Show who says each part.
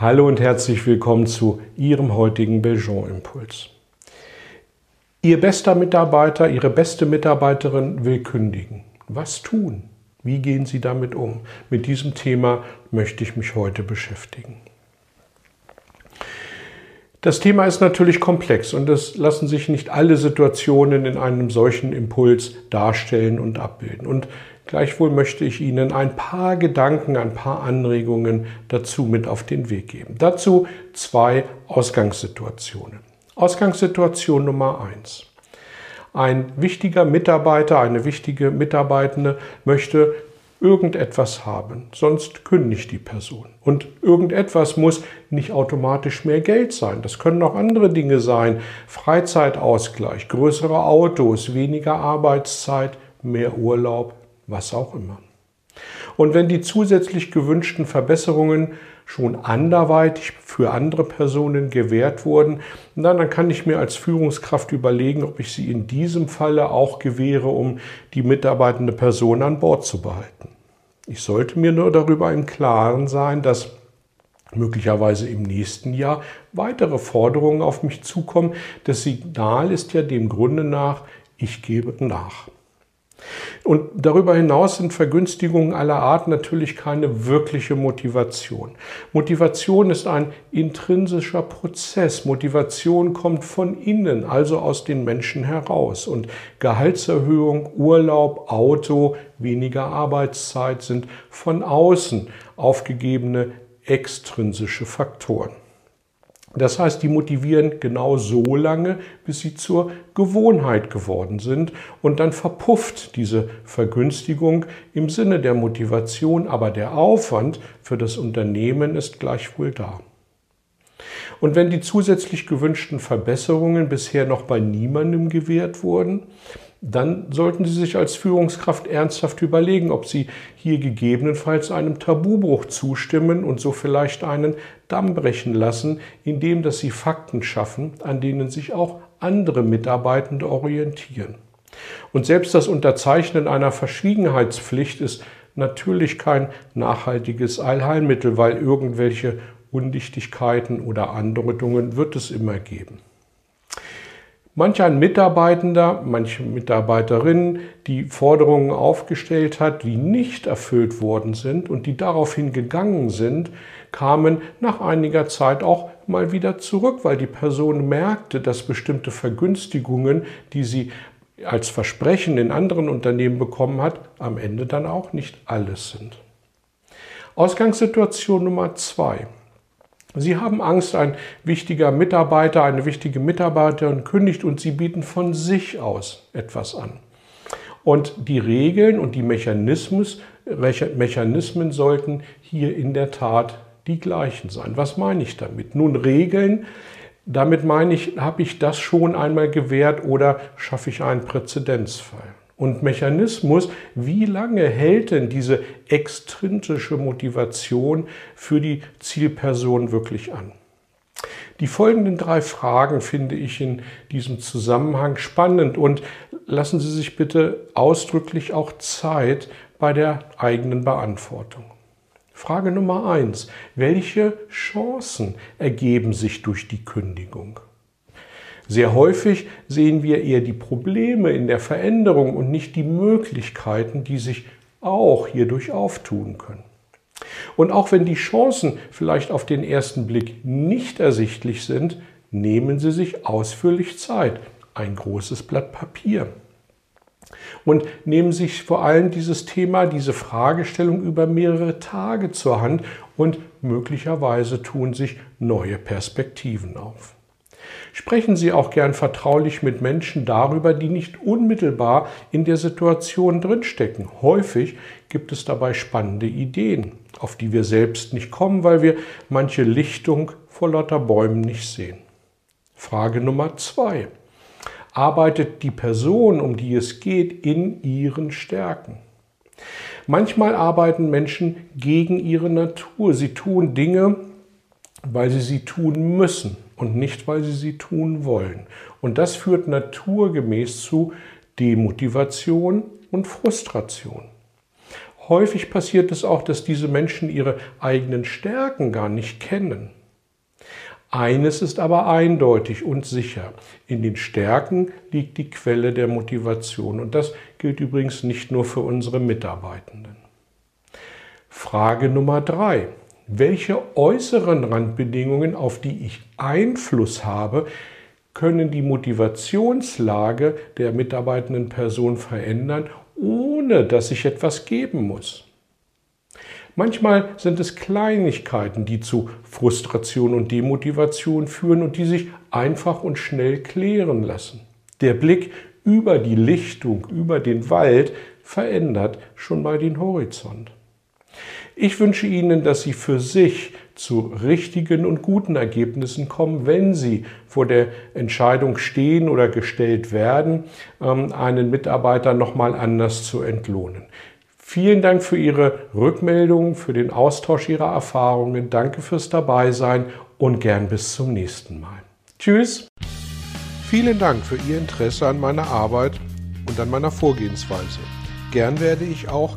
Speaker 1: Hallo und herzlich willkommen zu Ihrem heutigen Belgian-Impuls. Ihr bester Mitarbeiter, Ihre beste Mitarbeiterin will kündigen. Was tun? Wie gehen Sie damit um? Mit diesem Thema möchte ich mich heute beschäftigen. Das Thema ist natürlich komplex und es lassen sich nicht alle Situationen in einem solchen Impuls darstellen und abbilden. Und Gleichwohl möchte ich Ihnen ein paar Gedanken, ein paar Anregungen dazu mit auf den Weg geben. Dazu zwei Ausgangssituationen. Ausgangssituation Nummer eins. Ein wichtiger Mitarbeiter, eine wichtige Mitarbeitende möchte irgendetwas haben, sonst kündigt die Person. Und irgendetwas muss nicht automatisch mehr Geld sein. Das können auch andere Dinge sein. Freizeitausgleich, größere Autos, weniger Arbeitszeit, mehr Urlaub, was auch immer. Und wenn die zusätzlich gewünschten Verbesserungen schon anderweitig für andere Personen gewährt wurden, dann kann ich mir als Führungskraft überlegen, ob ich sie in diesem Falle auch gewähre, um die mitarbeitende Person an Bord zu behalten. Ich sollte mir nur darüber im Klaren sein, dass möglicherweise im nächsten Jahr weitere Forderungen auf mich zukommen. Das Signal ist ja dem Grunde nach, ich gebe nach. Und darüber hinaus sind Vergünstigungen aller Art natürlich keine wirkliche Motivation. Motivation ist ein intrinsischer Prozess. Motivation kommt von innen, also aus den Menschen heraus. Und Gehaltserhöhung, Urlaub, Auto, weniger Arbeitszeit sind von außen aufgegebene extrinsische Faktoren. Das heißt, die motivieren genau so lange, bis sie zur Gewohnheit geworden sind und dann verpufft diese Vergünstigung im Sinne der Motivation, aber der Aufwand für das Unternehmen ist gleichwohl da. Und wenn die zusätzlich gewünschten Verbesserungen bisher noch bei niemandem gewährt wurden, dann sollten Sie sich als Führungskraft ernsthaft überlegen, ob Sie hier gegebenenfalls einem Tabubruch zustimmen und so vielleicht einen Damm brechen lassen, indem dass Sie Fakten schaffen, an denen sich auch andere Mitarbeitende orientieren. Und selbst das Unterzeichnen einer Verschwiegenheitspflicht ist natürlich kein nachhaltiges Allheilmittel, weil irgendwelche Undichtigkeiten oder Andeutungen wird es immer geben. Manch ein Mitarbeitender, manche Mitarbeiterin, die Forderungen aufgestellt hat, die nicht erfüllt worden sind und die daraufhin gegangen sind, kamen nach einiger Zeit auch mal wieder zurück, weil die Person merkte, dass bestimmte Vergünstigungen, die sie als Versprechen in anderen Unternehmen bekommen hat, am Ende dann auch nicht alles sind. Ausgangssituation Nummer zwei. Sie haben Angst, ein wichtiger Mitarbeiter, eine wichtige Mitarbeiterin kündigt und Sie bieten von sich aus etwas an. Und die Regeln und die Mechanismen sollten hier in der Tat die gleichen sein. Was meine ich damit? Nun, Regeln, damit meine ich, habe ich das schon einmal gewährt oder schaffe ich einen Präzedenzfall? Und Mechanismus, wie lange hält denn diese extrinsische Motivation für die Zielperson wirklich an? Die folgenden drei Fragen finde ich in diesem Zusammenhang spannend und lassen Sie sich bitte ausdrücklich auch Zeit bei der eigenen Beantwortung. Frage Nummer eins. Welche Chancen ergeben sich durch die Kündigung? Sehr häufig sehen wir eher die Probleme in der Veränderung und nicht die Möglichkeiten, die sich auch hierdurch auftun können. Und auch wenn die Chancen vielleicht auf den ersten Blick nicht ersichtlich sind, nehmen Sie sich ausführlich Zeit, ein großes Blatt Papier. Und nehmen sich vor allem dieses Thema, diese Fragestellung über mehrere Tage zur Hand und möglicherweise tun sich neue Perspektiven auf. Sprechen Sie auch gern vertraulich mit Menschen darüber, die nicht unmittelbar in der Situation drinstecken. Häufig gibt es dabei spannende Ideen, auf die wir selbst nicht kommen, weil wir manche Lichtung vor lauter Bäumen nicht sehen. Frage Nummer zwei. Arbeitet die Person, um die es geht, in ihren Stärken? Manchmal arbeiten Menschen gegen ihre Natur. Sie tun Dinge, weil sie sie tun müssen und nicht, weil sie sie tun wollen. Und das führt naturgemäß zu Demotivation und Frustration. Häufig passiert es auch, dass diese Menschen ihre eigenen Stärken gar nicht kennen. Eines ist aber eindeutig und sicher. In den Stärken liegt die Quelle der Motivation. Und das gilt übrigens nicht nur für unsere Mitarbeitenden. Frage Nummer drei. Welche äußeren Randbedingungen, auf die ich Einfluss habe, können die Motivationslage der mitarbeitenden Person verändern, ohne dass ich etwas geben muss? Manchmal sind es Kleinigkeiten, die zu Frustration und Demotivation führen und die sich einfach und schnell klären lassen. Der Blick über die Lichtung, über den Wald verändert schon mal den Horizont. Ich wünsche Ihnen, dass Sie für sich zu richtigen und guten Ergebnissen kommen, wenn Sie vor der Entscheidung stehen oder gestellt werden, ähm, einen Mitarbeiter nochmal anders zu entlohnen. Vielen Dank für Ihre Rückmeldung, für den Austausch Ihrer Erfahrungen. Danke fürs Dabeisein und gern bis zum nächsten Mal. Tschüss.
Speaker 2: Vielen Dank für Ihr Interesse an meiner Arbeit und an meiner Vorgehensweise. Gern werde ich auch